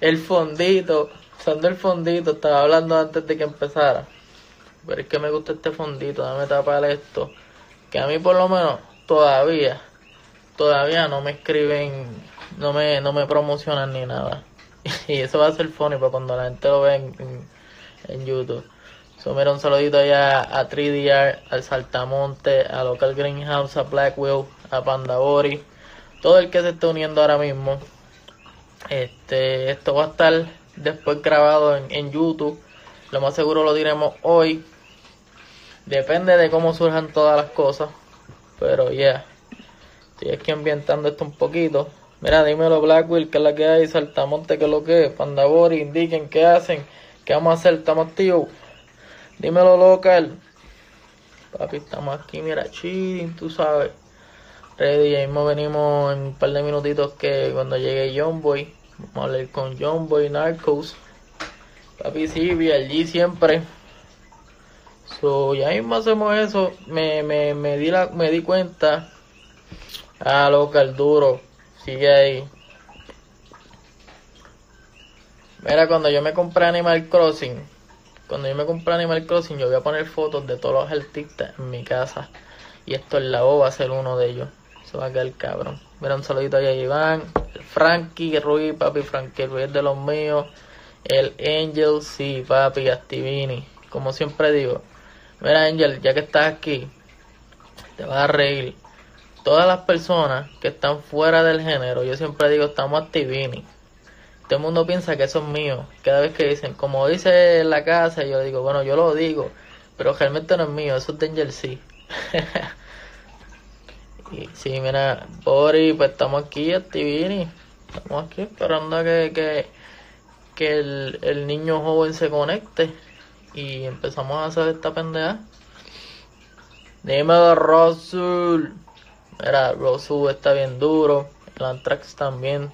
el fondito, usando el fondito, estaba hablando antes de que empezara. Pero es que me gusta este fondito, dame tapar esto. Que a mí por lo menos todavía, todavía no me escriben, no me, no me promocionan ni nada. y eso va a ser funny para cuando la gente lo vea en, en, YouTube. So, un saludito allá a 3DR, al Saltamonte, a Local Greenhouse, a Blackwell, a Pandabori, todo el que se esté uniendo ahora mismo. Este, esto va a estar después grabado en, YouTube. Lo más seguro lo diremos hoy. Depende de cómo surjan todas las cosas. Pero ya. Yeah. Estoy aquí ambientando esto un poquito. Mira, dímelo Blackwell, que es la que hay, Saltamonte, que es lo que es, Pandabori, indiquen qué hacen, qué vamos a hacer, estamos activos. Dímelo local. Papi, estamos aquí, mira, chilling, tú sabes. Ready, ahí mismo venimos en un par de minutitos que cuando llegue John vamos a hablar con John Narcos. Papi, sí, allí siempre. So, ya mismo hacemos eso. Me, me, me, di la, me di cuenta. Ah, local duro. Sigue ahí. Mira, cuando yo me compré Animal Crossing, cuando yo me compré Animal Crossing, yo voy a poner fotos de todos los artistas en mi casa. Y esto en la O va a ser uno de ellos. Se va a quedar cabrón. Mira, un saludito ahí a Iván, el Frankie Ruiz, papi, Frankie Ruiz de los míos. El Angel, sí, papi, Activini. Como siempre digo. Mira, Angel, ya que estás aquí, te vas a reír. Todas las personas que están fuera del género, yo siempre digo, estamos Activini. Todo el mundo piensa que eso es mío. Cada vez que dicen, como dice la casa, yo digo, bueno, yo lo digo, pero realmente no es mío, eso es de Angel sí. y sí, mira, Bori, pues estamos aquí, Activini. Estamos aquí esperando a que, que, que el, el niño joven se conecte y empezamos a hacer esta pendeja. Dímelo, Rosul. Mira, Rosul está bien duro. El Antrax también.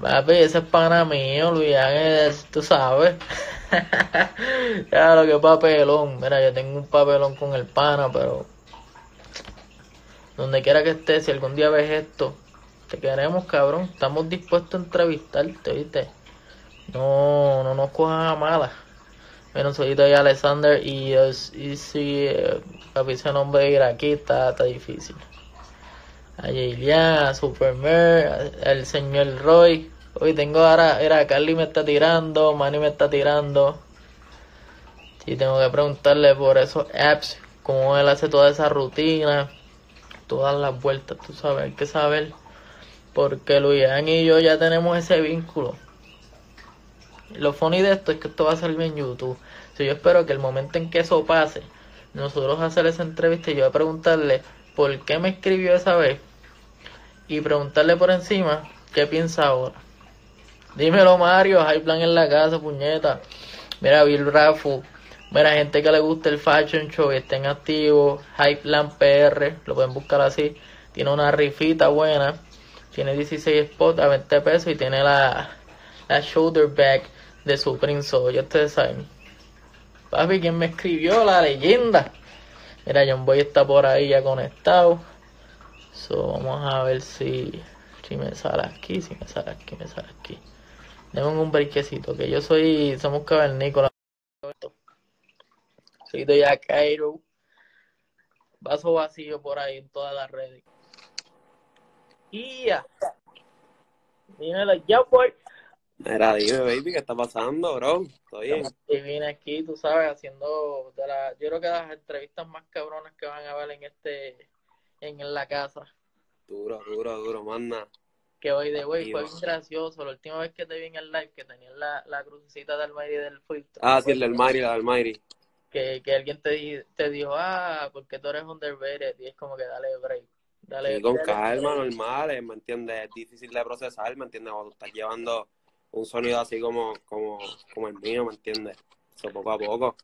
Papi, ese es pana mío, Luis tú sabes. lo que papelón. Mira, yo tengo un papelón con el pana, pero donde quiera que estés, si algún día ves esto, te queremos, cabrón. Estamos dispuestos a entrevistarte, ¿viste? No, no nos cojan a malas. Bueno, soy de Alexander y, y si eh, ese nombre de ir aquí está, está difícil. A Jaylian, a Supermer, el señor Roy. Hoy tengo ahora, era Carly me está tirando, Manny me está tirando. Y tengo que preguntarle por esos apps, cómo él hace toda esa rutina, todas las vueltas, tú sabes, hay que saber. Porque Luian y yo ya tenemos ese vínculo. Lo funny de esto es que esto va a salir en YouTube. So, yo espero que el momento en que eso pase, nosotros hacer esa entrevista y yo a preguntarle por qué me escribió esa vez y preguntarle por encima qué piensa ahora. Dímelo Mario, hay plan en la casa, puñeta. Mira, Bill Rafu. Mira, gente que le gusta el Fashion Show y estén activos. Hypeland PR, lo pueden buscar así. Tiene una rifita buena. Tiene 16 spots a 20 pesos y tiene la, la shoulder bag de Supreme Soul. Ya ustedes saben. Papi, ¿quién me escribió? La leyenda. Mira, John Boy está por ahí ya conectado. So, vamos a ver si, si me sale aquí, si me sale aquí, me sale aquí. Deme un brequecito, que yo soy, somos cavernícolas. Soy de ya Cairo. Vaso vacío por ahí en todas las redes. Y ya. Dímelo, ya boy. Mira, dime, baby, ¿qué está pasando, bro? ¿Estoy bien? Y vine aquí, tú sabes, haciendo de la, yo creo que las entrevistas más cabronas que van a ver en este, en, la casa. Duro, duro, duro, manda. Que hoy de hoy fue bien gracioso. La última vez que te vi en el live, que tenías la, la crucecita del Almighty del filtro. Ah, sí, el del Almighty, el Almighty. Que, que alguien te, te dijo, ah, porque tú eres underrated. Y es como que dale break. Dale, sí, con dale, calma, normal, ¿me entiendes? Es difícil de procesar, ¿me entiendes? Cuando estás llevando un sonido así como, como, como el mío, ¿me entiendes? Eso poco a poco.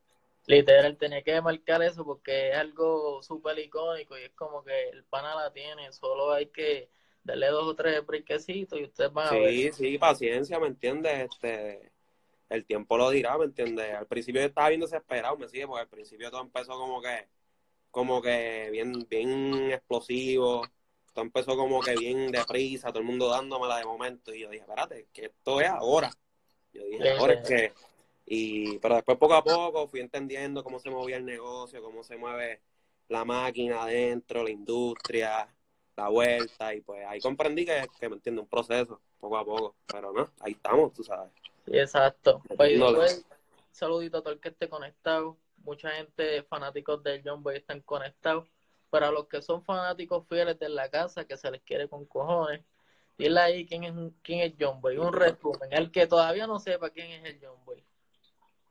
Literal, tenía que marcar eso porque es algo súper icónico y es como que el pana la tiene, solo hay que darle dos o tres briquecitos y ustedes van a ver. Sí, sí, paciencia, ¿me entiendes? Este, el tiempo lo dirá, ¿me entiendes? Al principio yo estaba bien desesperado, ¿me sigue? Porque al principio todo empezó como que, como que bien, bien explosivo, todo empezó como que bien deprisa, todo el mundo dándomela de momento. Y yo dije, espérate, que esto es ahora. Yo dije, ahora es que. Y, pero después, poco a poco, fui entendiendo cómo se movía el negocio, cómo se mueve la máquina adentro, la industria, la vuelta. Y pues ahí comprendí que, que me entiende un proceso, poco a poco. Pero no, ahí estamos, tú sabes. Exacto. Pues, pues, saludito a todo el que esté conectado. Mucha gente, fanáticos del John Boy, están conectados. Para los que son fanáticos fieles de la casa, que se les quiere con cojones, dile ahí quién es, quién es John Boy. Un resumen. El que todavía no sepa quién es el John Boy.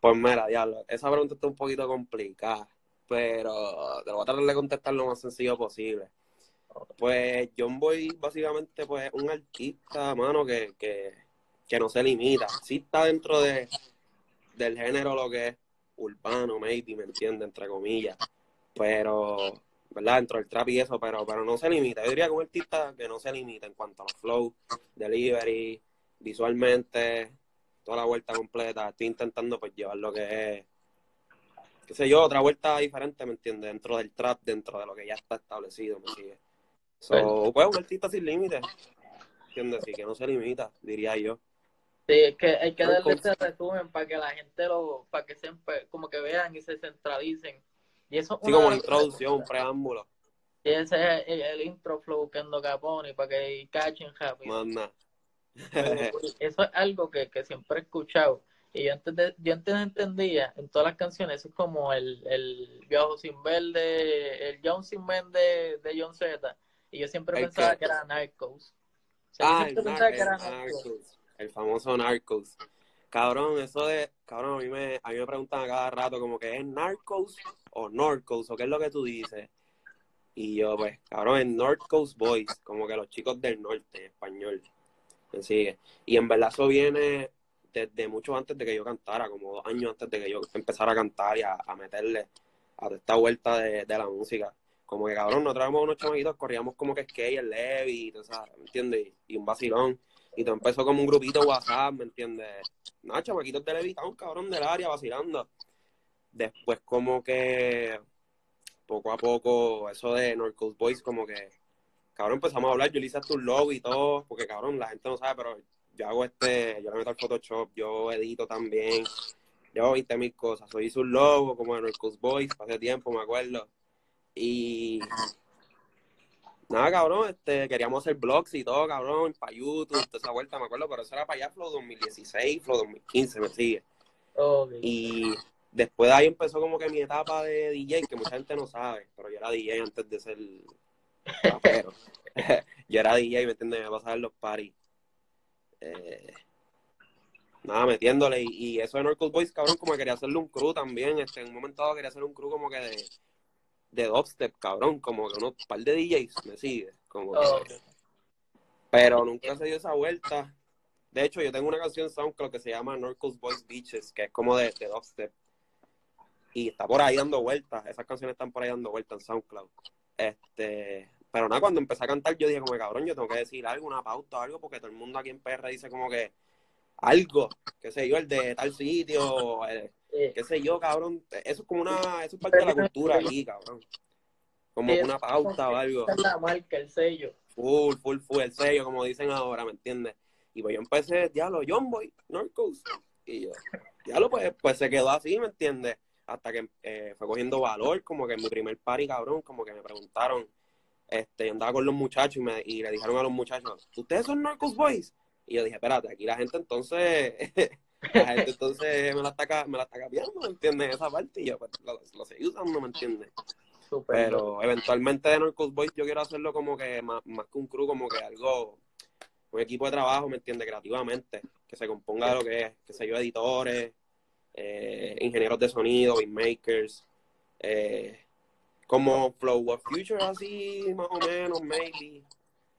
Pues mira, diablo, esa pregunta está un poquito complicada, pero te lo voy a tratar de contestar lo más sencillo posible. Pues John Boy básicamente pues es un artista, mano, que, que, que no se limita. Sí está dentro de, del género lo que es urbano, maybe, ¿me entiendes? Entre comillas. Pero, ¿verdad? Dentro del trap y eso, pero, pero no se limita. Yo diría que un artista que no se limita en cuanto a los flow, delivery, visualmente, toda la vuelta completa. Estoy intentando pues llevar lo que es, qué sé yo, otra vuelta diferente, ¿me entiendes? Dentro del trap, dentro de lo que ya está establecido, ¿me sigue? So, pues un artista sin límites, ¿entiendes? Así que no se limita, diría yo. Sí, es que hay que darle este resumen para que la gente lo, para que se, como que vean y se centralicen. Y eso sí, como introducción, un preámbulo. Y ese es el, intro flow que ando Capone para que cachen rápido. eso es algo que, que siempre he escuchado. Y yo antes, yo antes entendía en todas las canciones, es como el, el Viejo sin Verde, el John sin Verde de John Z. Y yo siempre pensaba que era Narcos. ah, el, Narcos el famoso Narcos. Cabrón, eso de, cabrón, a mí me, a mí me preguntan a cada rato como que es Narcos o Norcos o qué es lo que tú dices. Y yo, pues, cabrón, en North Coast Boys, como que los chicos del norte, en español. Me. Y en verdad eso viene desde mucho antes de que yo cantara, como dos años antes de que yo empezara a cantar y a, meterle a esta vuelta de, la música. Como que, cabrón, nosotros éramos unos chamaquitos, corríamos como que skate, el Levi, ¿me entiendes? Y un vacilón. Y todo empezó como un grupito WhatsApp, ¿me entiendes? Nada, chamaquitos un cabrón del área, vacilando. Después como que poco a poco, eso de North Coast Boys, como que, cabrón, empezamos a hablar, yo le hice hasta un logo y todo, porque cabrón, la gente no sabe, pero yo hago este, yo le meto al Photoshop, yo edito también, yo hago 20 mil cosas, yo hice un logo como de North Coast Boys, hace tiempo, me acuerdo. Y Nada, cabrón, este, queríamos hacer blogs y todo, cabrón, para YouTube, toda esa vuelta, me acuerdo, pero eso era para allá, Flow 2016, Flow 2015, me sigue. Y después de ahí empezó como que mi etapa de DJ, que mucha gente no sabe, pero yo era DJ antes de ser rapero. yo era DJ, ¿me entiendes? Me pasaba en los parties. Eh, nada, metiéndole. Y, y eso de North Boys, cabrón, como que quería hacerle un crew también. Este, en un momento dado quería hacer un crew como que de de dubstep, cabrón, como que unos par de DJs me sigue. Como Pero nunca se dio esa vuelta. De hecho, yo tengo una canción en SoundCloud que se llama Norcos Boys Beaches, que es como de, de dubstep. Y está por ahí dando vueltas. Esas canciones están por ahí dando vueltas en SoundCloud. Este, pero nada, cuando empecé a cantar, yo dije como cabrón, yo tengo que decir algo, una pauta o algo, porque todo el mundo aquí en PR dice como que algo, qué sé yo, el de tal sitio, el, qué sé yo, cabrón. Eso es como una, eso es parte de la cultura aquí, cabrón. Como una pauta o algo. la marca, el sello. Full, full, full, el sello, como dicen ahora, ¿me entiendes? Y pues yo empecé, diablo, John Boy, North Coast. Y yo, diablo, pues, pues se quedó así, ¿me entiendes? Hasta que eh, fue cogiendo valor, como que en mi primer party, cabrón, como que me preguntaron, este, yo andaba con los muchachos y, me, y le dijeron a los muchachos, ¿ustedes son North Coast Boys? Y yo dije, espérate, aquí la gente entonces La gente entonces me la está, me la está cambiando, ¿me entiendes? Esa parte y yo pues, lo, lo seguí usando, ¿me entiendes? Pero eventualmente de Norcos Boys yo quiero hacerlo como que más, más que un crew, como que algo, un equipo de trabajo, ¿me entiendes? Creativamente, que se componga de lo que es, que sé yo, editores, eh, ingenieros de sonido, beatmakers, eh, como Flow of Future, así más o menos, maybe.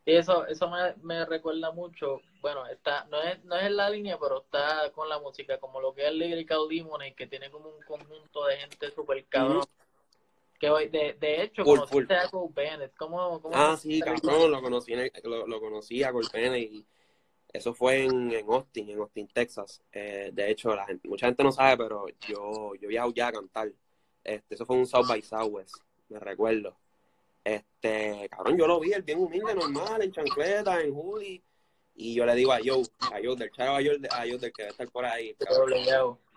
Y eso, eso me, me recuerda mucho bueno, está, no es, no es en la línea, pero está con la música, como lo que es Lyrical Demon, que tiene como un conjunto de gente súper cabrón. Que hoy, de, de hecho, full, conociste a Cole Bennett. ¿Cómo, cómo ah, sí, cabrón, lo conocí, lo, lo conocí a Cole Bennett y eso fue en, en Austin, en Austin, Texas. Eh, de hecho, la gente, mucha gente no sabe, pero yo, yo viajo ya a cantar. Este, eso fue un South by Southwest, me recuerdo. Este, cabrón, yo lo vi, él bien humilde, normal, en chancleta, en hoodie. Y yo le digo a Joe, a Joe del chavo, a Joe, a Joe del que debe estar por ahí.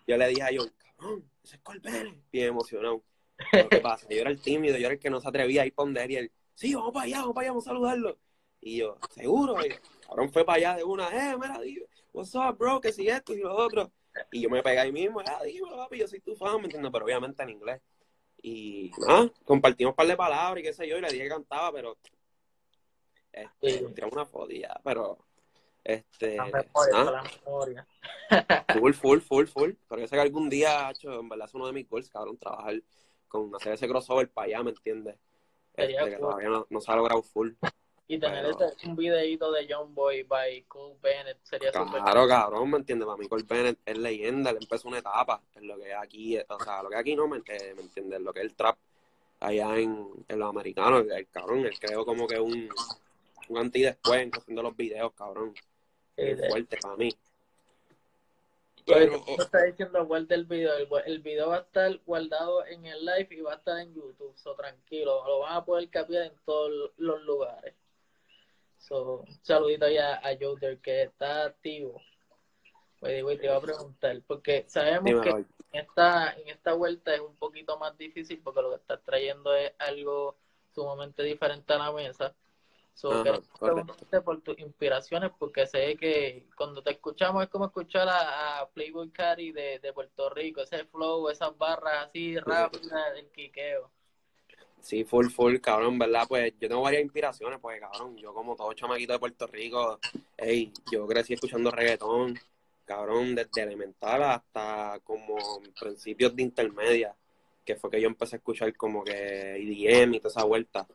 Yo le dije a Joe, cabrón, ese es Colbert. Bien emocionado. ¿Qué pasa? Yo era el tímido, yo era el que no se atrevía a ir para donde y él, sí, vamos para allá, vamos para allá, vamos a saludarlo. Y yo, seguro, y, cabrón fue para allá de una, eh, mira, what's up, bro, que si esto y lo otro. Y yo me pegué ahí mismo, ah, dímelo, papi, yo soy tu fan, ¿me entiendes? Pero obviamente en inglés. Y nada, compartimos un par de palabras y qué sé yo, y le dije que cantaba, pero este, tiramos una fodilla, pero este full, full, full, full. Pero yo sé que algún día, hecho, en verdad es uno de mis goals, cabrón, trabajar con hacer ese crossover para allá, ¿me entiendes? Este, que todavía no, no se ha logrado full. Y tener este, un videito de John Boy by Cole Bennett sería súper. Claro, cabrón, ¿me entiendes? Para mí Cole Bennett es leyenda, él empezó una etapa en lo que es aquí, o sea, lo que aquí no, ¿me, eh, ¿me entiendes? Lo que es el trap allá en, en los americanos, el, cabrón, él creó como que un, un anti después en haciendo los videos, cabrón. Es fuerte para mí. Pero, está diciendo guarda el video. El, el, video va a estar guardado en el live y va a estar en YouTube. So, tranquilo, lo van a poder capiar en todos los lugares. So, un saludito ya a Joder que está activo. Oye, te iba a preguntar, porque sabemos que en esta, en esta vuelta es un poquito más difícil porque lo que estás trayendo es algo sumamente diferente a la mesa. So, preguntarte por tus inspiraciones porque sé que cuando te escuchamos es como escuchar a, Playboy Cari de, de, Puerto Rico, ese flow, esas barras así rápidas, el quiqueo. Sí, full, full, cabrón, ¿verdad? Pues yo tengo varias inspiraciones, pues, cabrón, yo como todo chamaquito de Puerto Rico, hey, yo crecí escuchando reggaetón, cabrón, desde elemental hasta como principios de intermedia, que fue que yo empecé a escuchar como que IDM y toda esa vuelta.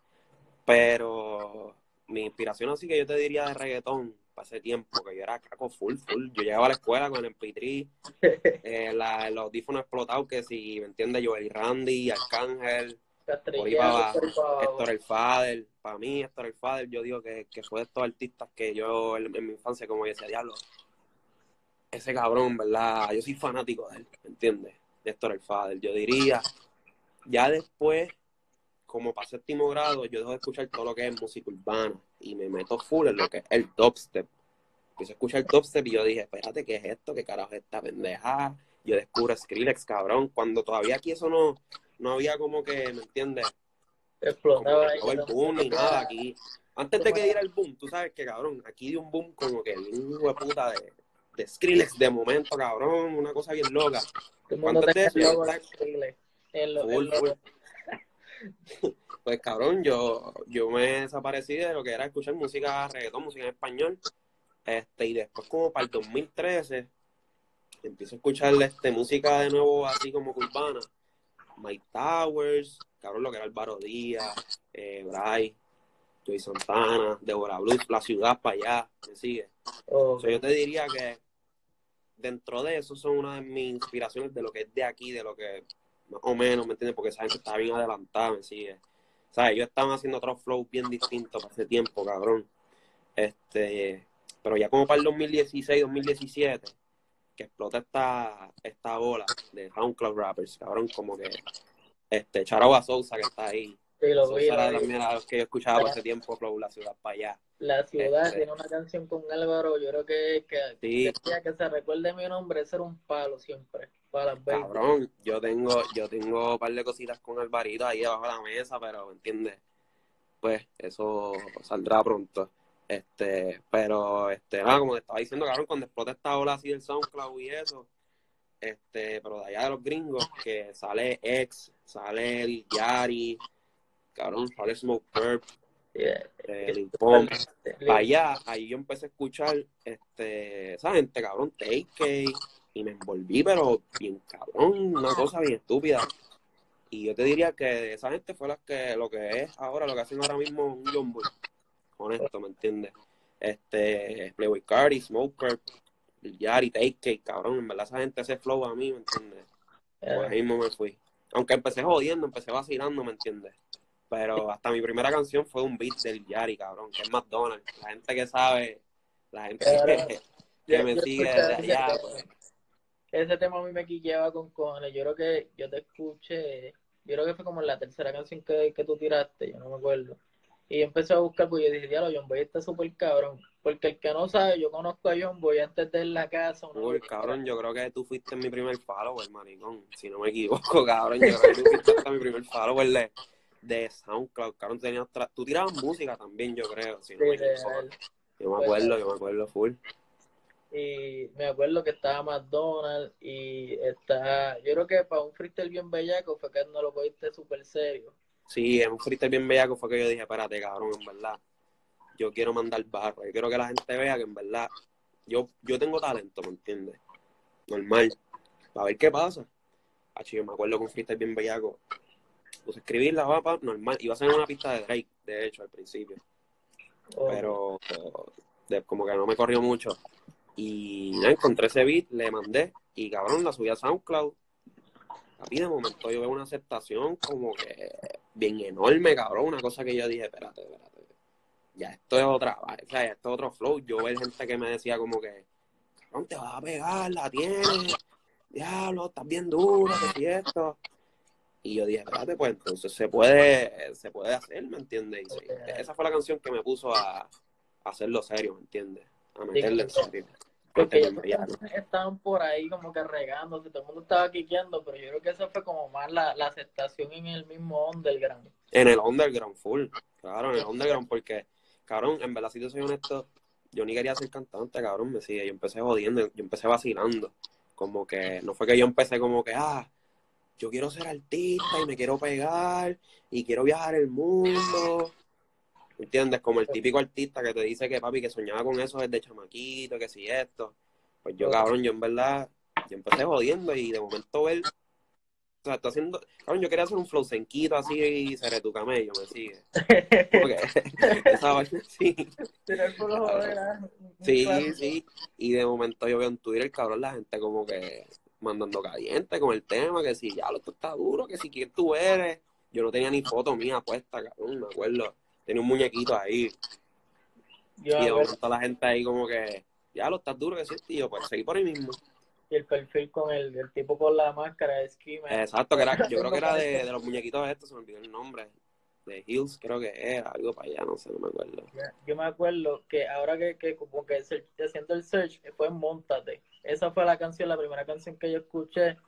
Pero mi inspiración así que yo te diría de reggaetón, ese tiempo, que yo era caco full, full. Yo llegaba a la escuela con el MP3, eh, la, los audífonos explotados, que si, ¿me entiendes? Joel Randy, Arcángel, por Héctor el Fader, para mí Héctor el Fader, yo digo que, que fue de estos artistas que yo en, mi infancia, como yo decía, diablo, ese cabrón, ¿verdad? Yo soy fanático de él, ¿me entiendes? De Héctor el Fader, yo diría, ya después, como para séptimo grado, yo dejo de escuchar todo lo que es música urbana y me meto full en lo que es el dubstep. Empiezo a escuchar el dubstep y yo dije, espérate, ¿qué es esto? ¿Qué carajo es esta pendeja? Yo descubro Skrillex, cabrón, cuando todavía aquí eso no no había como que, ¿me entiendes? Explotaba no el boom ni nada aquí. Antes de que diera el boom, tú sabes que, cabrón, aquí dio un boom como que un hijo de puta de, de Skrillex de momento, cabrón, una cosa bien loca. ¿Cuántos de eso? pues cabrón, yo, yo me desaparecí de lo que era escuchar música reggaetón, música en español. Este, y después como para el 2013 empiezo a escuchar este, música de nuevo así como urbana Mike Towers, cabrón, lo que era Álvaro Díaz, eh, Bray, Joey Santana, Deborah Blues, la ciudad para allá, ¿me sigue? yo te diría que dentro de eso son una de mis inspiraciones de lo que es de aquí, de lo que más o menos, ¿me entiendes? Porque saben que está bien adelantada, ¿me sigue? ¿Sabes? Ellos estaban haciendo otros flows bien distintos para ese tiempo, cabrón. Este, pero ya como para el 2016, 2017, que explota esta, esta ola de SoundCloud rappers, cabrón, como que este Charagua Sousa que está ahí. Sí, lo vi, era a los que yo escuchaba por ese tiempo, Flow, La Ciudad para allá. La Ciudad este, tiene una canción con Álvaro, yo creo que, que, sí. que, se recuerde mi nombre, ser un palo siempre. Para Cabrón, yo tengo, yo tengo un par de cositas con Alvarito ahí debajo de la mesa, pero ¿me entiendes? Pues eso saldrá pronto. Este, pero, este, nada, como te estaba diciendo, cabrón, cuando explota esta ola así del SoundCloud y eso, este, pero de allá de los gringos, que sale X, sale el Yari, cabrón, sale Smoke Purp, el Pump, allá, ahí yo empecé a escuchar, este, esa gente, cabrón, Take y me envolví, pero bien cabrón, una cosa bien estúpida. Y yo te diría que esa gente fue la que, lo que es ahora, lo que hacen ahora mismo un John Boy honesto, ¿me entiendes? Este, Playboy Cardi, Smoker, Yari, Take cabrón, en verdad esa gente ese flow a mí, ¿me entiendes? Por ahí mismo me fui. Aunque empecé jodiendo, empecé vacilando, ¿me entiendes? Pero hasta mi primera canción fue un beat del Yari, cabrón, que es McDonald's. La gente que sabe, la gente que, me sigue desde allá, pues. Ese tema a mí me quillaba con cojones. Yo creo que yo te escuché yo creo que fue como la tercera canción que, que tú tiraste, yo no me acuerdo. Y empecé a buscar, porque yo dije, diablo, John Boy está súper cabrón. Porque el que no sabe, yo conozco a John Boy antes de ir la casa. Uy, cabrón, yo creo que tú fuiste mi primer follower, maricón. Si no me equivoco, cabrón. Yo creo que tú fuiste mi primer follower de, de SoundCloud. Cabrón, tenías tú tirabas música también, yo creo. Si no me equivoco. Yo me acuerdo, yo me acuerdo full. Y me acuerdo que estaba McDonald's y está. Yo creo que para un freestyle bien bellaco fue que no lo cogiste súper serio. Sí, en un freestyle bien bellaco fue que yo dije, espérate, cabrón, en verdad. Yo quiero mandar barro. Yo quiero que la gente vea que en verdad yo, yo tengo talento, ¿me entiendes? Normal. A ver qué pasa. Así yo me acuerdo que un freestyle bien bellaco. Puse escribir la vapa, normal. Iba a ser una pista de Drake, de hecho, al principio. Oh. Pero como que no me corrió mucho. Y ya encontré ese beat, le mandé y cabrón, la subí a SoundCloud. A de momento yo veo una aceptación como que bien enorme, cabrón. Una cosa que yo dije, espérate, espérate. Ya esto es otra, o sea, esto es otro flow. Yo veo gente que me decía como que, cabrón, te vas a pegar, la tienes. Diablo, estás bien duro, que esto. Y yo dije, espérate, pues entonces se puede, se puede hacer, ¿me entiendes? esa fue la canción que me puso a, a hacerlo serio, ¿me entiendes? A meterle en serio. Porque estaban por ahí como que regándose, todo el mundo estaba quiqueando, pero yo creo que esa fue como más la, aceptación en el mismo underground. En el underground full, claro, en el underground, porque, cabrón, en verdad, si te soy honesto, yo ni quería ser cantante, cabrón, me sigue, yo empecé jodiendo, yo empecé vacilando, como que, no fue que yo empecé como que, ah, yo quiero ser artista y me quiero pegar y quiero viajar el mundo ¿Entiendes? Como el típico artista que te dice que papi, que soñaba con eso desde chamaquito, que si esto. Pues yo, cabrón, yo en verdad, yo empecé jodiendo y de momento él, o sea, está haciendo, cabrón, yo quería hacer un flow senquito así y seré tu camello, me sigue. Porque esa vaina, sí. Sí, sí. Y de momento yo veo en Twitter, cabrón, la gente como que mandando caliente con el tema, que si ya lo está duro, que si quién tú eres. Yo no tenía ni foto mía puesta, cabrón, me acuerdo tenía un muñequito ahí. y de momento la gente ahí como que, ya lo estás duro que sí, tío, pues seguí por ahí mismo. Y el perfil con el, el tipo con la máscara de Skimmer. Exacto, que era, yo creo que era de, de, los muñequitos estos, se me olvidó el nombre. De Hills, creo que era, algo para allá, no sé, no me acuerdo. Yo me acuerdo que ahora que, que como que haciendo el search fue Montate. Esa fue la canción, la primera canción que yo escuché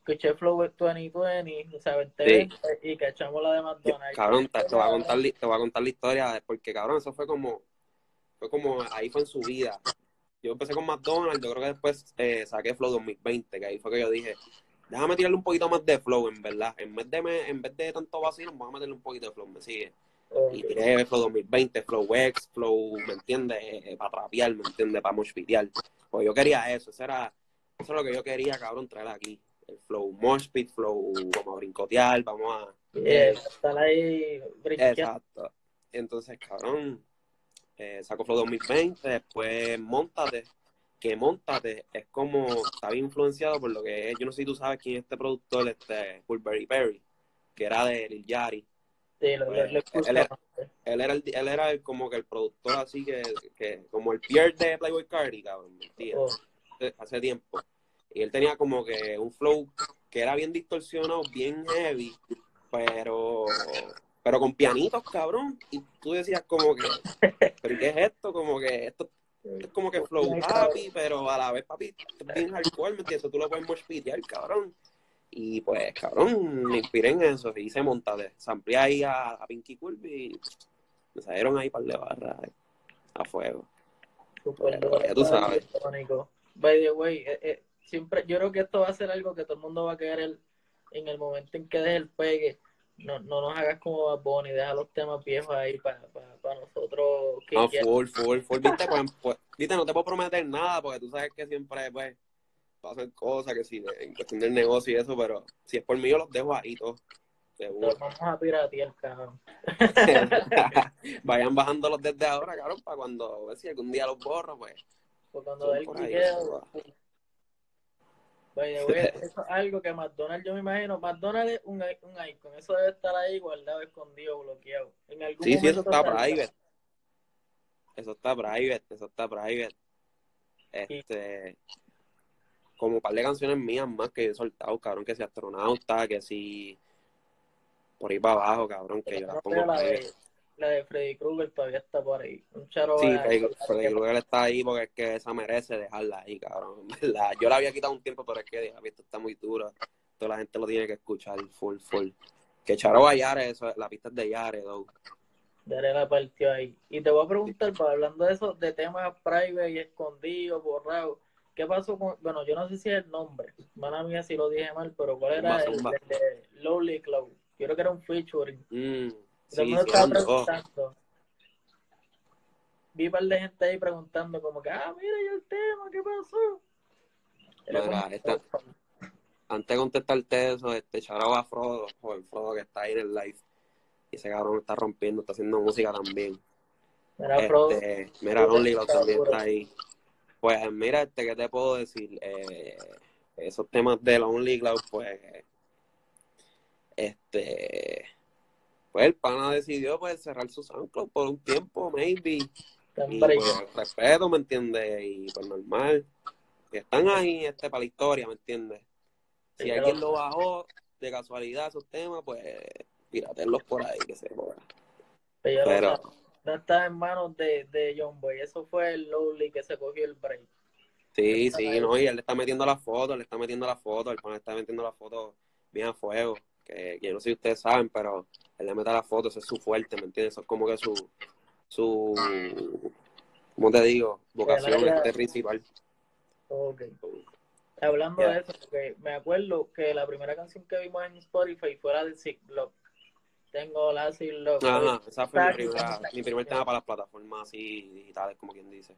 escuché Flow 2020, o sea, 2020 y que echamos la de McDonald's. Cabrón, te, voy a contar, te voy a contar la historia, porque cabrón, eso fue como, fue como, ahí fue en su vida. Yo empecé con McDonald's, yo creo que después eh, saqué Flow 2020, que ahí fue que yo dije, déjame tirarle un poquito más de flow, en verdad. En vez de, me, en vez de tanto vacío, vamos a meterle un poquito de flow, me sigue. Y tiré Flow 2020, Flow X, Flow, ¿me entiendes? Eh, eh, para trapear, ¿me entiendes? Para moshpitear. Pues yo quería eso, eso era, eso es lo que yo quería, cabrón, traer aquí el flow moshpit, flow vamos a brincotear, vamos a... Eh, estar ahí Exacto. Entonces, cabrón, eh, saco Flow 2020, después Montate, que Montate es como, está bien influenciado por lo que es, yo no sé si tú sabes quién es este productor, este Pulberry Perry, que era de Lil Yari. Sí, lo, pues, él, era, él, era el, él era el, como que el productor así que, que como el Pierre de Playboy Cardi, cabrón, mentira, oh. hace tiempo. Y él tenía como que un flow que era bien distorsionado, bien heavy, pero pero con pianitos, cabrón. Y tú decías como que, ¿pero qué es esto? Como que esto es como que flow happy, pero a la vez, papi, bien hardcore, ¿me entiendes? Tú lo puedes moshpitear, cabrón. Y pues, cabrón, me inspiré en eso. Y hice montaje. Samplé ahí a, a Pinky Curvy y me salieron ahí par de barras a fuego. pero, ya tú sabes. By the way, eh, eh, siempre, yo creo que esto va a ser algo que todo el mundo va a querer en el momento en que deje el pegue. No, no nos hagas como Bad Bunny, deja los temas viejos ahí para, para, nosotros. no, full, full, full. Viste, pues, pues, viste, no te puedo prometer nada porque tú sabes que siempre pues, pasan cosas, que si en cuestión del negocio y eso, pero si es por mí yo los dejo ahí todos. Seguro. vamos a piratear, cabrón. Vayan bajándolos desde ahora, cabrón, para cuando, a ver si algún día los borro, pues. Pues cuando él quiera, eso es algo que McDonald's, yo me imagino, McDonald's es un, un icon, eso debe estar ahí guardado, escondido, bloqueado. En algún sí, sí, eso está private. Eso está private, eso está private. Este, como un par de canciones mías más que he soltado, cabrón, que si astronauta, que si por ahí para abajo, cabrón, que yo la pongo la la de Freddy Krueger todavía está por ahí. Un charo sí, Freddy, Krueger está ahí porque es que esa merece dejarla ahí, cabrón. Yo la había quitado un tiempo, pero es que esto está muy duro. Toda la gente lo tiene que escuchar full, full. Que Charo a Yare, eso, la pista es de Yare, though. Yare la partió ahí. Y te voy a preguntar, pues, hablando de eso, de temas private y escondidos, borrados, ¿qué pasó con, bueno, yo no sé si es el nombre, mala mía si lo dije mal, pero ¿cuál era el, de Lowly Cloud? Yo creo que era un featuring. Mm, sí, estaba preguntando. Vi un par de gente ahí preguntando como que, ah, mira, ya el tema, ¿qué pasó? Mira, esta, antes de contestarte eso, este charao a Frodo, el Frodo que está ahí en el live. Y ese cabrón está rompiendo, está haciendo música también. Mira, este, Frodo. Mira, Lonely también está ahí. Pues mira, este, ¿qué te puedo decir? Eh, esos temas de Lonely Cloud, pues, este, pues el pana decidió pues cerrar su SoundCloud por un tiempo, maybe. Y pues, respeto, ¿me entiendes? Y pues normal. están ahí, este, para la historia, ¿me entiendes? Si alguien lo bajó de casualidad esos temas, pues piratenlos por ahí, que se joda. Pero, no, está en manos de, de John Boy, eso fue el Lowly que se cogió el break. Sí, sí, no, y él le está metiendo la foto, le está metiendo la foto, el pan está metiendo la foto bien a fuego, que, que no sé si ustedes saben, pero él le mete la foto, eso es su fuerte, ¿me entiendes? Eso es como que su, su, ¿cómo te digo? Vocación este principal. Okay. Hablando de eso, porque me acuerdo que la primera canción que vimos en Spotify fue la de Sick. Tengo la Sick Love. Ajá, esa fue mi, primera, mi primer tema para las plataformas así digitales, como quien dice.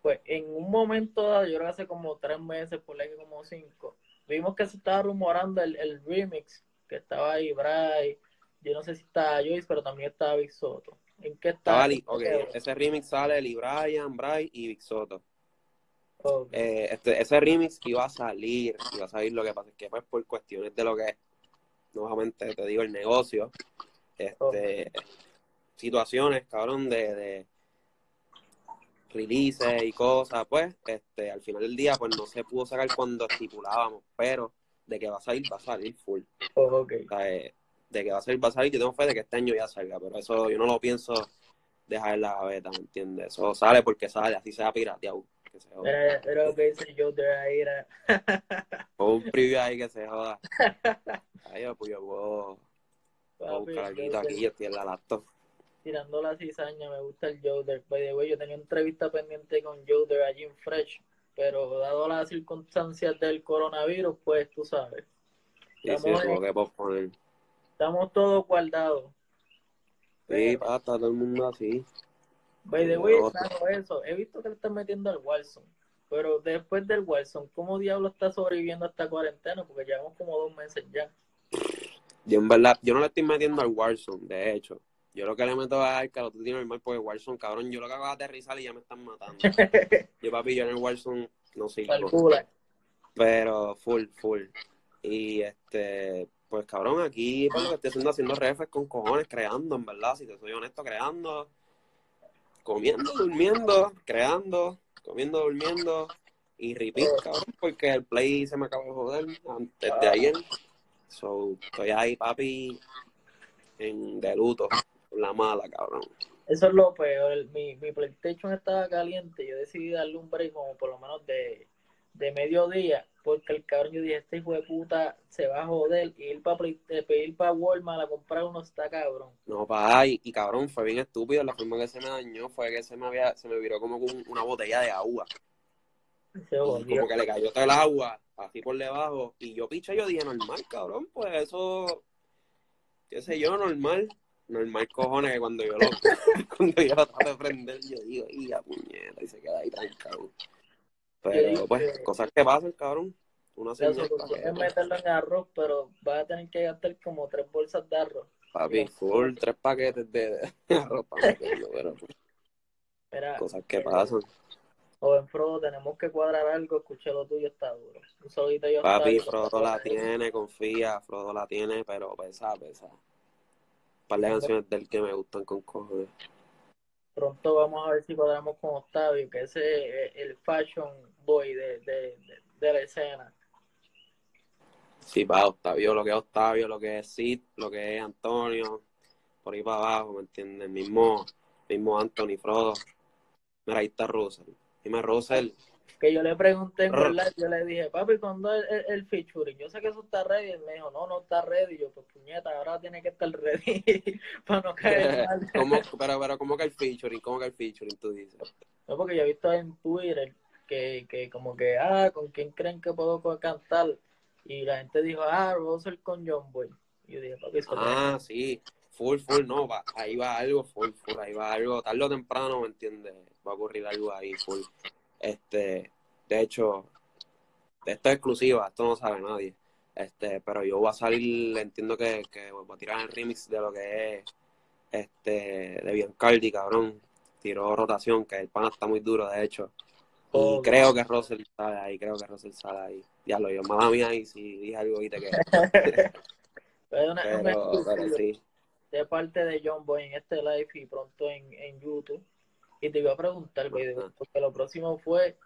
Pues en un momento dado, yo creo que hace como tres meses, por ahí como cinco, vimos que se estaba rumorando el, el remix, que estaba ahí Bray, yo no sé si estaba Joyce, pero también estaba Big Soto. ¿En qué estaba? okay. ese remix sale Lee Brian, Bray y Big Soto. Eh, este, ese remix iba a salir, iba a salir lo que pasa es que pues por cuestiones de lo que es, nuevamente te digo, el negocio, este, situaciones, cabrón, de, de releases y cosas, pues, este, al final del día, pues no se pudo sacar cuando estipulábamos, pero de que va a salir, va a salir full. Eh, de que va a salir, va a salir, yo tengo fe de que este año ya salga, pero eso yo no lo pienso dejar en la gaveta, ¿me entiendes? Eso sale porque sale, así sea pirateado que se joda. Pero, que dice Joder ahí era. Un preview ahí que se joda. Ahí pues yo puedo, puedo buscar aquí, aquí, yo estoy en la laptop. Tirando la cizaña, me gusta el Joder. By the way, yo tenía entrevista pendiente con Joder allí en Fresh, pero dado las circunstancias del coronavirus, pues tú sabes. Estamos, sí, sí, que posponer. estamos todos guardados. Sí, pasa, todo el mundo así. By the way, claro, eso. He visto que le están metiendo al Wilson. Pero después del Wilson, ¿cómo diablo está sobreviviendo esta cuarentena? Porque llevamos como dos meses ya. Yo en verdad, yo no le estoy metiendo al Wilson, de hecho. Yo lo que le meto a Call of Duty normal porque Wilson, cabrón, yo lo que hago es aterrizar y ya me están matando. yo papi, yo en el Wilson no sirvo. Pero full, full. Y este, pues cabrón, aquí pues lo que estoy haciendo, haciendo refes con cojones, creando, en verdad, si te soy honesto, creando comiendo, durmiendo, creando, comiendo, durmiendo y repeat, cabrón, porque el play se me acabó de joder antes de ayer. So, estoy ahí, papi, en de luto, la mala, cabrón. Eso es lo peor. Mi, mi PlayStation estaba caliente. Yo decidí darle un break como por lo menos de, de mediodía porque el cabrón, yo dije, este hijo de puta se va a joder y ir para pedir para Walmart a comprar uno está cabrón. No, pa, y, y, cabrón, fue bien estúpido. La forma que se me dañó fue que se me había, se me viró como con una botella de agua. como que le cayó todo el agua así por debajo. Y yo picha, yo dije, normal, cabrón, pues eso, qué sé yo, normal. Normal cojones que cuando yo lo, cuando yo lo trato de prender, yo digo, y puñeta, y se queda ahí trancado. Pero, pues, cosas que pasan, cabrón. Una eso, es meterlo en arroz, pero vas a tener que gastar como tres bolsas de arroz. Papi, full, tres paquetes de, arroz para meterlo, pero pues, cosas que pasan. Joven Frodo, tenemos que cuadrar algo, escuché lo tuyo, está duro. Un solito yo Papi, Frodo la tiene, confía, Frodo la tiene, pero pesa, pesa. Par de canciones del que me gustan con cojones pronto vamos a ver si cuadramos con Octavio, que es el fashion boy de, de, de, la escena. Sí, va, Octavio, lo que es Octavio, lo que es Sid, lo que es Antonio, por ahí para abajo, ¿me entiendes? Mismo, mismo Anthony Frodo. Mira, ahí está Russell. Dime, Russell. Que yo le pregunté en verdad, yo le dije, papi, ¿cuándo es el, el, featuring? Yo sé que eso está ready. Y él me dijo, no, no está ready. Y yo, pues puñeta, ahora tiene que estar ready para no caer mal. ¿Cómo, pero, pero, ¿cómo que el featuring? ¿Cómo que el featuring tú dices? No, porque yo he visto en Twitter que, que como que, ah, ¿con quién creen que puedo cantar? Y la gente dijo, ah, Russell con John Boy. Y yo dije, papi, eso Ah, sí, full, full, no, va, ahí va algo, full, full, ahí va algo, tarde o temprano, ¿me entiendes? Va a ocurrir algo ahí, full. Este, de hecho, esto es exclusiva, esto no sabe nadie. Este, pero yo voy a salir, entiendo que, que voy a tirar el remix de lo que es este de Biancardi, cabrón. Tiró rotación, que el pana está muy duro, de hecho. Y oh, creo que Russell sale ahí, creo que Russell sale ahí. Ya lo yo, mala mía, y si dije algo ahorita que. pero, pero, sí. De parte de John Boy en este live y pronto en, en YouTube. Y te iba a preguntar, güey, porque lo próximo fue.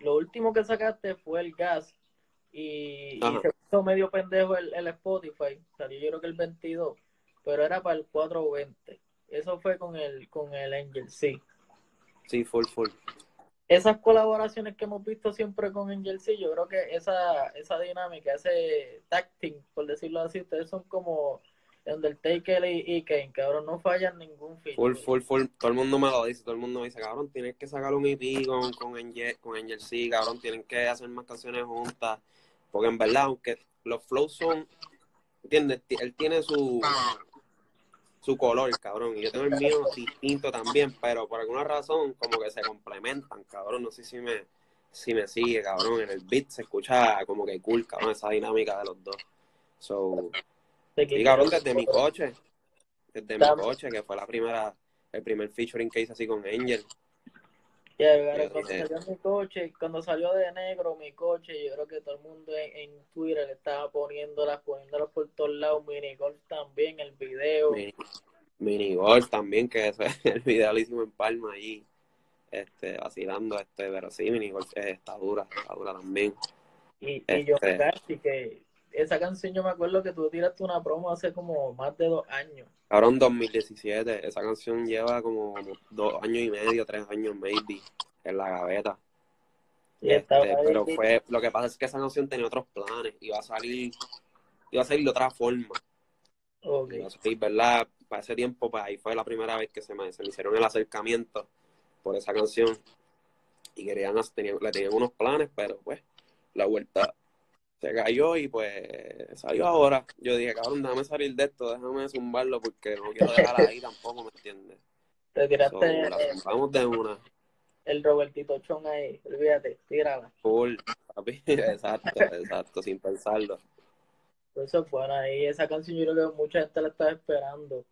Lo último que sacaste fue el gas. Y, y se puso medio pendejo el, el Spotify. Salió yo creo que el 22. Pero era para el 420. Eso fue con el, con el Angel, sí. Sí, full, full esas colaboraciones que hemos visto siempre con Angel C, yo creo que esa, esa dinámica, ese tacting, por decirlo así, ustedes son como Undertaker y, y Kane, cabrón, no fallan ningún film. Full, full, full, todo el mundo me lo dice, todo el mundo me dice, cabrón, tienes que sacar un EP con, con, Angel, con Angel C, cabrón, tienen que hacer más canciones juntas, porque en verdad, aunque los flows son, ¿entiendes? Él tiene su su color, cabrón. Y yo tengo el mío distinto también, pero por alguna razón como que se complementan, cabrón. No sé si me, si me sigue, cabrón. En el beat se escucha como que cool, cabrón, esa dinámica de los dos. So, y cabrón, desde mi coche, desde mi coche, que fue la primera, el primer featuring que hice así con Angel. Yeah, cuando salió mi coche, cuando salió de negro mi coche, yo creo que todo el mundo en, Twitter le estaba poniéndolas, poniéndolas por todos lados, minigolf también, el video. Mini, también, que eso es el video lo hicimos en Palma ahí, este, vacilando, este, pero sí, minigolf eh, está dura, está dura también. Y, y yo este casi que esa canción yo me acuerdo que tú tiraste una promo hace como más de dos años. Ahora en 2017, esa canción lleva como dos años y medio, tres años maybe, en la gaveta. Este, pero fue, lo que pasa es que esa canción tenía otros planes, iba a salir, iba a salir de otra forma. Okay. ¿verdad? Para ese tiempo, pues ahí fue la primera vez que se me, se me hicieron el acercamiento por esa canción. Y querían, tenían, le tenían unos planes, pero pues la vuelta se cayó y pues salió ahora. Yo dije, cabrón, déjame salir de esto, déjame zumbarlo porque no quiero dejar ahí tampoco, ¿me entiendes? Te tiraste. vamos de una. El Robertito Chon ahí, olvídate, tírala. Full, papi, exacto, exacto, sin pensarlo. Eso es bueno, ahí esa canción yo creo que mucha gente la está esperando.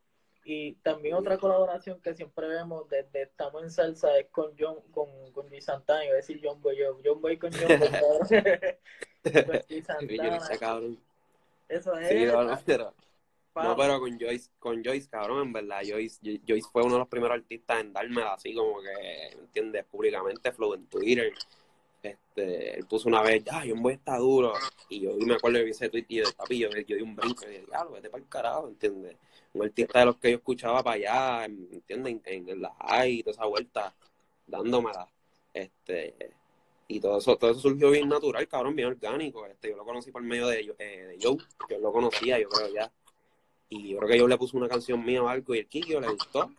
Y también otra colaboración que siempre vemos desde Estamos en Salsa es con John, con, con Luis Santana, iba a decir John Boy, John Boy con John Boy. con Santana. Eso es. Sí, no, pero, no, pero con Joyce, con Joyce, cabrón, en verdad, Joyce, Joyce fue uno de los primeros artistas en dármela así como que, ¿me entiendes? Públicamente, flow en Twitter. Este, él puso una vez, ya, John Boy está duro. Y yo me acuerdo de ese tweet y de papi, yo, yo di un brinco y dije, diablo, vete para el carajo, ¿entiendes? un artista de los que yo escuchaba para allá, ¿entienden? En, en la high y toda esa vuelta, dándomela. Este, y todo eso, todo eso surgió bien natural, cabrón, bien orgánico. Este, yo lo conocí por medio de, eh, de Joe, yo lo conocía, yo creo ya. Y yo creo que yo le puse una canción mía o algo y el Kikio le gustó.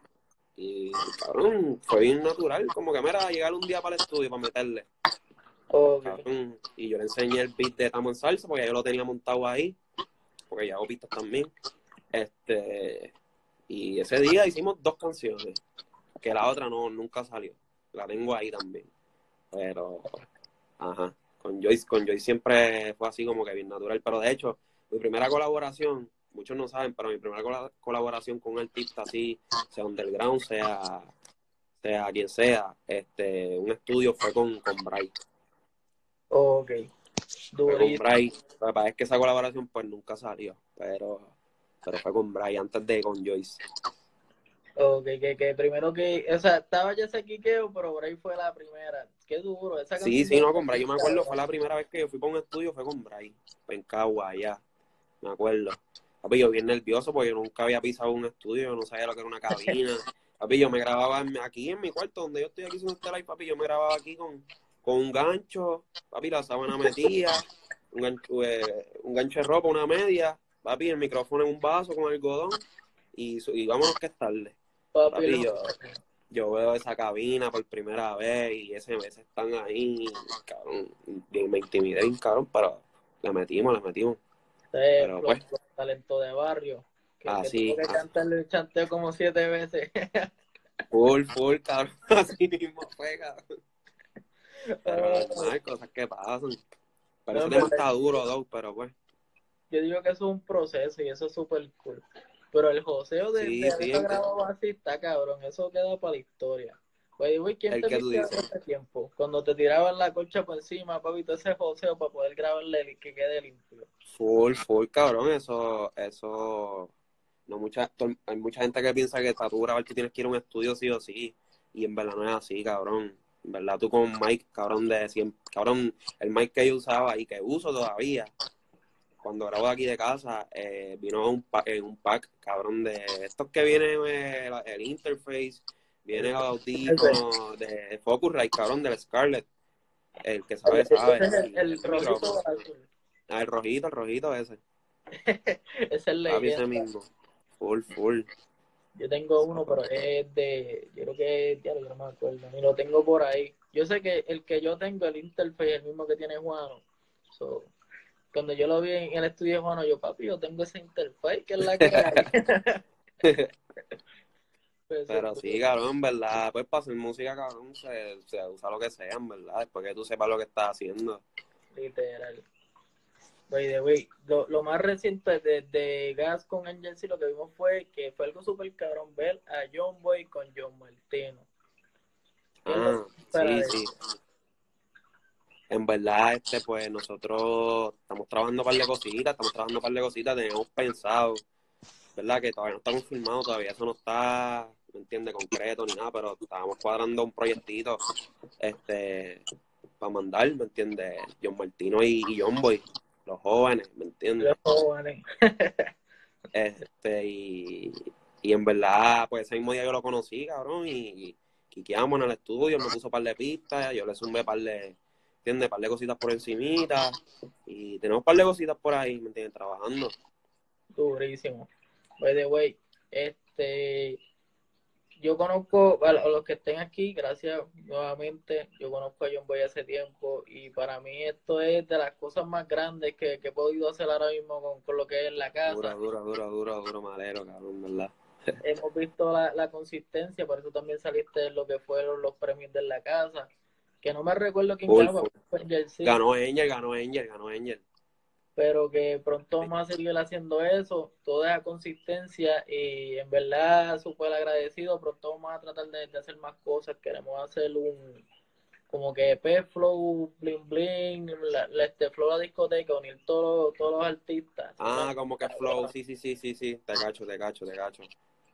Y cabrón, fue bien natural, como que me era llegar un día para el estudio para meterle. y yo le enseñé el beat de Tamo en Salsa, porque yo lo tenía montado ahí, porque ya hago pistas también. Este, y ese día hicimos dos canciones, que la otra no, nunca salió. La tengo ahí también. Pero, ajá, con Joyce, con Joyce siempre fue así como que bien natural. Pero de hecho, mi primera colaboración, muchos no saben, pero mi primera colaboración con un artista así, sea underground, sea, sea quien sea, este, un estudio fue con, con Bright. Ok. Con Bright. es que esa colaboración pues nunca salió, pero pero fue con Brian antes de con Joyce. Ok, que, que primero que, o sea, estaba ya ese quiqueo, pero ahí fue la primera. Qué duro, esa Sí, sí, no, con Bray, yo me acuerdo, fue la primera vez que yo fui para un estudio, fue con Bray, en Cagua, allá, me acuerdo. Papi, yo bien nervioso porque yo nunca había pisado un estudio, yo no sabía lo que era una cabina. papi, yo me grababa aquí en mi cuarto, donde yo estoy aquí sin este live, papi, yo me grababa aquí con, con un gancho, papi, la sábana metida, un gancho, eh, un gancho de ropa, una media, papi, el micrófono en un vaso con algodón y, y vámonos que es tarde. Papi, yo, yo, veo esa cabina por primera vez y ese mes están ahí, cabrón, me intimidé, cabrón, pero le metimos, le metimos. pero pues, talento de barrio. Que, así, que, que cantarle el chanteo como siete veces. full, full, cabrón, así mismo fue, cabrón. Pero no hay cosas que pasan. Pero ese tema está duro, dos, pero pues. Yo digo que eso es un proceso y eso es súper cool. Pero el joseo de, sí, de sí, grabado así está cabrón, eso queda para la historia. Oye, ¿quién te viste hace tiempo? Cuando te tiraban la colcha por encima, papito, ese joseo para poder grabarle y que quede limpio. Full, full, cabrón, eso, eso, no mucha, hay mucha gente que piensa que para tú grabar tú tienes que ir a un estudio sí o sí, y en verdad no es así, cabrón. En verdad tú con Mike, cabrón, de siempre, cabrón, el Mike que yo usaba y que uso todavía, cuando grabo aquí de casa, eh, vino un en un pack, cabrón, de estos que vienen eh, el interface, viene el audífono de Focusrite, cabrón, del Scarlett. El que sabe, sabe. el, el, rojito Ah, el rojito, el rojito ese. es el ese mismo. Full, full. Yo tengo uno, pero es de. Yo creo que es. Ya no me acuerdo. Ni lo tengo por ahí. Yo sé que el que yo tengo, el interface, es el mismo que tiene Juano. So, cuando yo lo vi en el estudio de Juano, yo, papi, yo tengo esa interface, que es la que hay. Pues Pero sí, cabrón, en verdad, pues para hacer música, cabrón, se, usa lo que sea, en verdad, después que tú sepas lo que estás haciendo. Literal. By the way, lo, lo más reciente de, de Gas con Angel lo que vimos fue que fue algo súper cabrón ver a John Boy con John Martino. Ah, sí, sí en verdad, este, pues nosotros estamos trabajando un par de cositas, estamos trabajando un par de cositas, tenemos pensado, ¿verdad? Que todavía no estamos filmados, todavía eso no está, ¿me entiendes? Concreto ni nada, pero estábamos cuadrando un proyectito, este, para mandar, ¿me entiendes? John Martino y, John Boy, los jóvenes, ¿me entiendes? Los jóvenes. este, y, y en verdad, pues ese mismo día yo lo conocí, cabrón, y, y en el estudio, me puso un par de pistas, yo le sumé un par de ¿entiendes? Un par de cositas por encimita y tenemos un par de cositas por ahí, ¿me entiendes? Trabajando. Durísimo. By the way, este, yo conozco a los que estén aquí, gracias nuevamente, yo conozco a John Boy hace tiempo y para mí esto es de las cosas más grandes que, he podido hacer ahora mismo con, lo que es la casa. Dura, dura, dura, dura, duro madero, cabrón, ¿verdad? Hemos visto la, la consistencia, por eso también saliste en lo que fueron los premios de la casa que no me recuerdo quién ganó. Ganó Angel, ganó Angel, ganó Angel. Pero que pronto vamos a seguir haciendo eso, toda esa consistencia y en verdad súper agradecido, pronto vamos a tratar de, hacer más cosas, queremos hacer un como que EP Flow, Bling Bling, la, este Flow la discoteca, unir todos, todos los artistas. Ah, como que Flow, sí, sí, sí, sí, sí, te cacho, te cacho, te cacho.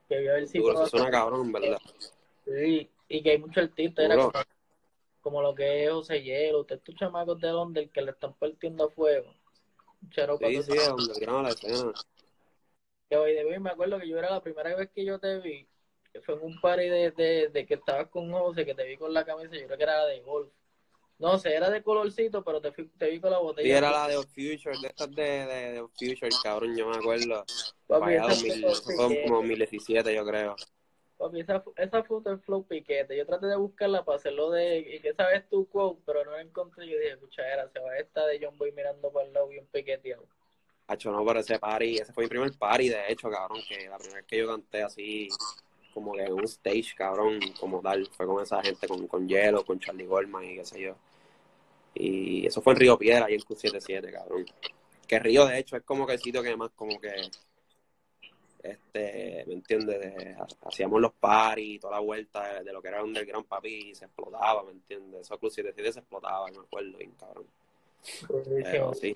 Que voy a ver si Duro, suena cabrón, ¿verdad? Sí, y que hay muchos artistas, era como lo que es José Hielo, usted estos chamacos de donde que le están partiendo a fuego. Chero sí, sí, donde la escena. Que hoy de hoy me acuerdo que yo era la primera vez que yo te vi, que fue en un party de, de, de que estabas con José, que te vi con la camisa, yo creo que era la de golf. No sé, era de colorcito, pero te, te vi con la botella. Sí, era la de Future, de estas de, de, de Future, cabrón, yo me acuerdo. Papi, eso fue como 2017, yo creo. Papi, esa, esa foto es flow piquete. Yo traté de buscarla para hacerlo de. ¿Y qué sabes tu quote? Pero no la encontré. Yo dije, escucha, era, se va esta de John Boy mirando para el lado bien piqueteado. Hacho, no, pero ese party, ese fue mi primer party, de hecho, cabrón, que la primera vez que yo canté así, como que en un stage, cabrón, como tal, fue con esa gente, con, con Hielo, con Charlie Goldman y qué sé yo. Y eso fue en Río Piedra, ahí en Q77, cabrón. Que Río, de hecho, es como que el sitio que más, como que este, ¿me entiendes? Hacíamos los paris, toda la vuelta de, lo que era underground, papi, y se explotaba, ¿me entiendes? Eso Cruz 77 se explotaba, me acuerdo, bien cabrón. sí.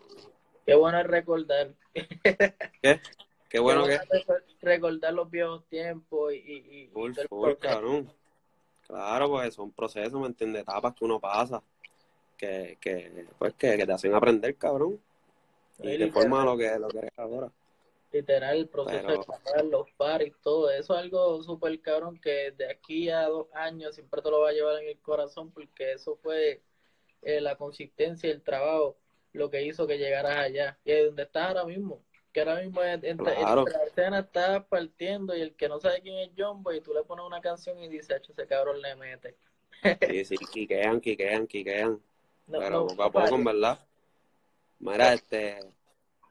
Qué bueno recordar. ¿Qué? Qué bueno que... Recordar los viejos tiempos y... y, full, full, cabrón. Claro, pues son procesos, ¿me entiendes? Etapas que uno pasa, que, que pues, que, te hacen aprender, cabrón. Y te forma lo que, lo que eres ahora. Literal, el proceso de pasar los paris, todo eso es algo súper cabrón que de aquí a dos años siempre te lo va a llevar en el corazón porque eso fue eh, la consistencia y el trabajo lo que hizo que llegaras allá. Y es donde estás ahora mismo que ahora mismo entre, la escena está partiendo y el que no sabe quién es John Boy, tú le pones una canción y dice, hecho, ese cabrón le mete. sí, sí, quiquean, quiquean, quiquean. Pero poco a poco, en verdad. Mira, este,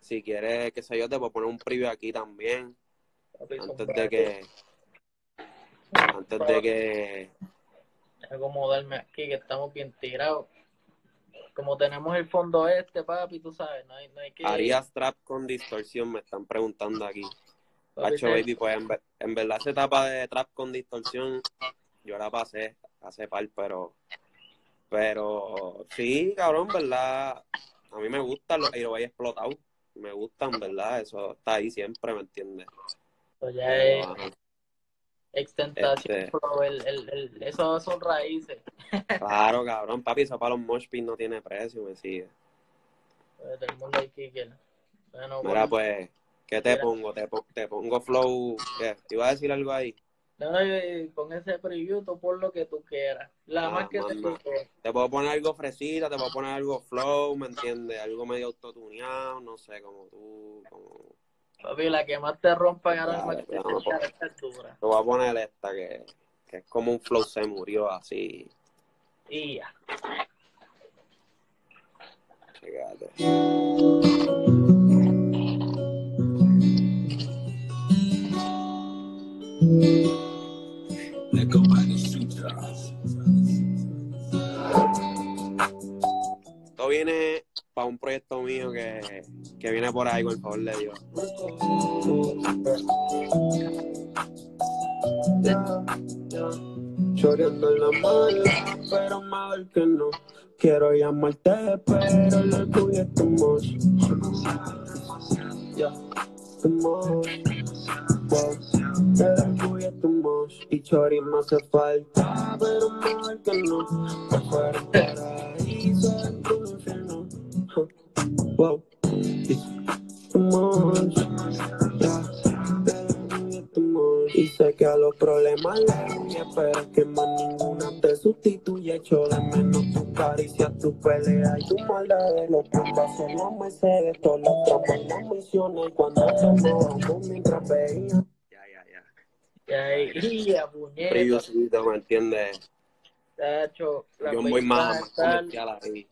si quieres, qué sé yo, te puedo poner un preview aquí también. antes de que... Antes de que... acomodarme aquí, que estamos bien tirados como tenemos el fondo este, papi, tú sabes, no hay, no hay que... Harías trap con distorsión, me están preguntando aquí. Pacho, baby, pues en, verdad esa etapa de trap con distorsión, yo la pasé hace par, pero... Pero sí, cabrón, ¿verdad? A mí me gustan los Aerobay explotados. Me gustan, ¿verdad? Eso está ahí siempre, ¿me entiendes? Pues ya es extentación, este... el, el, el, eso son raíces. Claro, cabrón, papi, eso para los no tiene precio, me sigue. Pues, el mundo hay que bueno, Mira, pues, ¿qué te pongo? ¿Te, ¿Te, pongo flow? ¿Qué? ¿Te iba a decir algo ahí? No, no, con ese preview tú por lo que tú quieras. La ah, más que te Te puedo poner algo fresita, te puedo poner algo flow, ¿me entiendes? Algo medio autotuneado, no sé, como tú, como... Papi, la que más te rompa ahora mismo es esta dura. Te voy a poner esta que, que es como un flow se murió así. Y ya. Fíjate. Esto viene para un proyecto mío que, que viene por ahí, con el favor de Dios. Choreando en la mala, pero mal que no. Quiero llamarte, pero la tuya es tu. Ya, tu mosh. Y chori me hace falta, pero mal que no. Por ahí se tu infierno. Wow. Tu mosh. Y sé que a los problemas le huye, pero es que más ninguna te sustituye. Echo de menos tu caricia, tu pelea y tu maldad. Los puntos en los Mercedes, todos los tramos en las misiones. Cuando tomábamos mientras veía. Puñeta. Previously, ¿me entiendes? Tacho, Yo voy más, comercial ahí.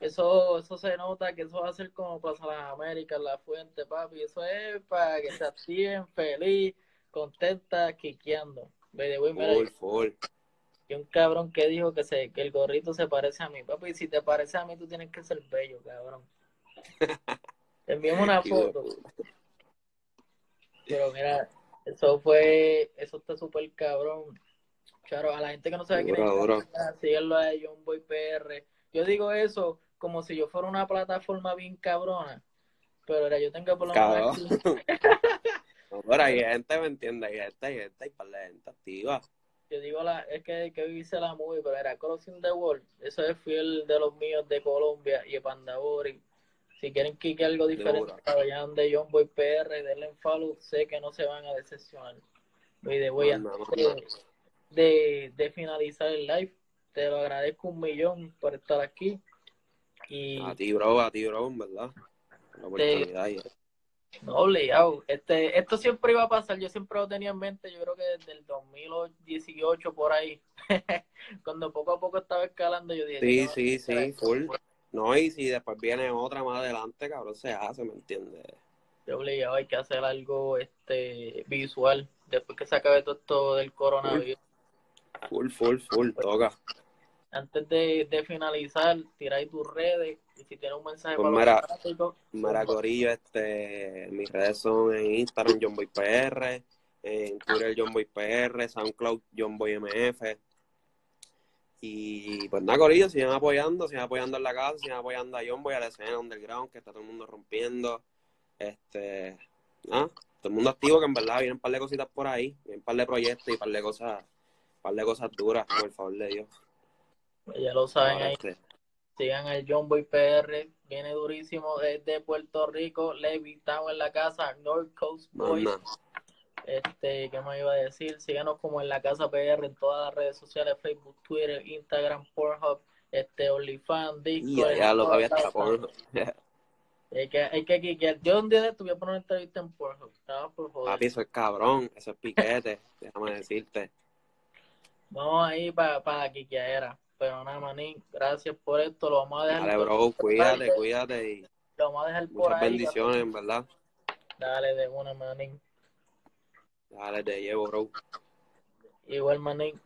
Eso, eso se nota que eso va a ser como pasa las Américas, la fuente, papi. Eso es para que se activen feliz contenta, quiqueando. full, full. Y un cabrón que dijo que, se, que el gorrito se parece a mí. Papi, si te parece a mí, tú tienes que ser bello, cabrón. Te enviamos una foto. Pero mira, eso fue, eso está súper cabrón. Claro, a la gente que no sabe quién es, síguelo a John Boy PR. Yo digo eso como si yo fuera una plataforma bien cabrona. Pero era, yo tengo por lo menos pero hay gente, ¿me entiendes? Hay gente, hay gente, hay par de gente activa. Yo digo, la, es que, que hice la movie, pero era Crossing the World. Eso es fiel de los míos de Colombia y de Pandabori. Si quieren que algo diferente, vayan de John Boy PR, denle en follow, sé que no se van a decepcionar. Y de voy de, de, finalizar el live, te lo agradezco un millón por estar aquí. Y a ti, bro, a ti, bro, ¿verdad? La oportunidad. No, obligado. Este, esto siempre iba a pasar, yo siempre lo tenía en mente, yo creo que desde el 2018 por ahí, cuando poco a poco estaba escalando, yo dije... Sí, sí, sí, full. No, y si después viene otra más adelante, cabrón, se hace, ¿me entiendes? Yo obligado, hay que hacer algo este visual, después que se acabe todo esto del coronavirus. Full, full, full, toca. Antes de, de finalizar, tiráis tus redes y si tienes un mensaje pues para los Mira, Corillo, este, mis redes son en Instagram, JohnBoyPR, en Twitter, JohnBoyPR, SoundCloud, JohnBoyMF. Y pues nada, Corillo, siguen apoyando, siguen apoyando en la casa, siguen apoyando a John Boy, a la escena underground, que está todo el mundo rompiendo. Este, todo el mundo activo que en verdad vienen un par de cositas por ahí, vienen un par de proyectos y un par de cosas, un par de cosas duras, por favor de Dios. Pues ya lo saben Ahora ahí. este, Sigan el John Boy PR, viene durísimo desde Puerto Rico, Levi, estamos en la casa, North Coast Boys. Este, ¿qué me iba a decir? Síganos como en la casa PR en todas las redes sociales, Facebook, Twitter, Instagram, Pornhub, este, OnlyFans, Discord. ya lo todavía todas está las- por. Hay que, hay que. Yo un día de esto voy a poner una entrevista en Pornhub. Por joder. Papi, eso es cabrón, eso es piquete, déjame decirte. Vamos ahí para pa la quiqueadera. Pero nada, manín, gracias por esto. Lo vamos a dejar, Dale, bro, cuídate, cuídate y Lo vamos a dejar por muchas ahí. bendiciones, en verdad. Dale de una, manín. Dale, te llevo, bro. Igual, manín.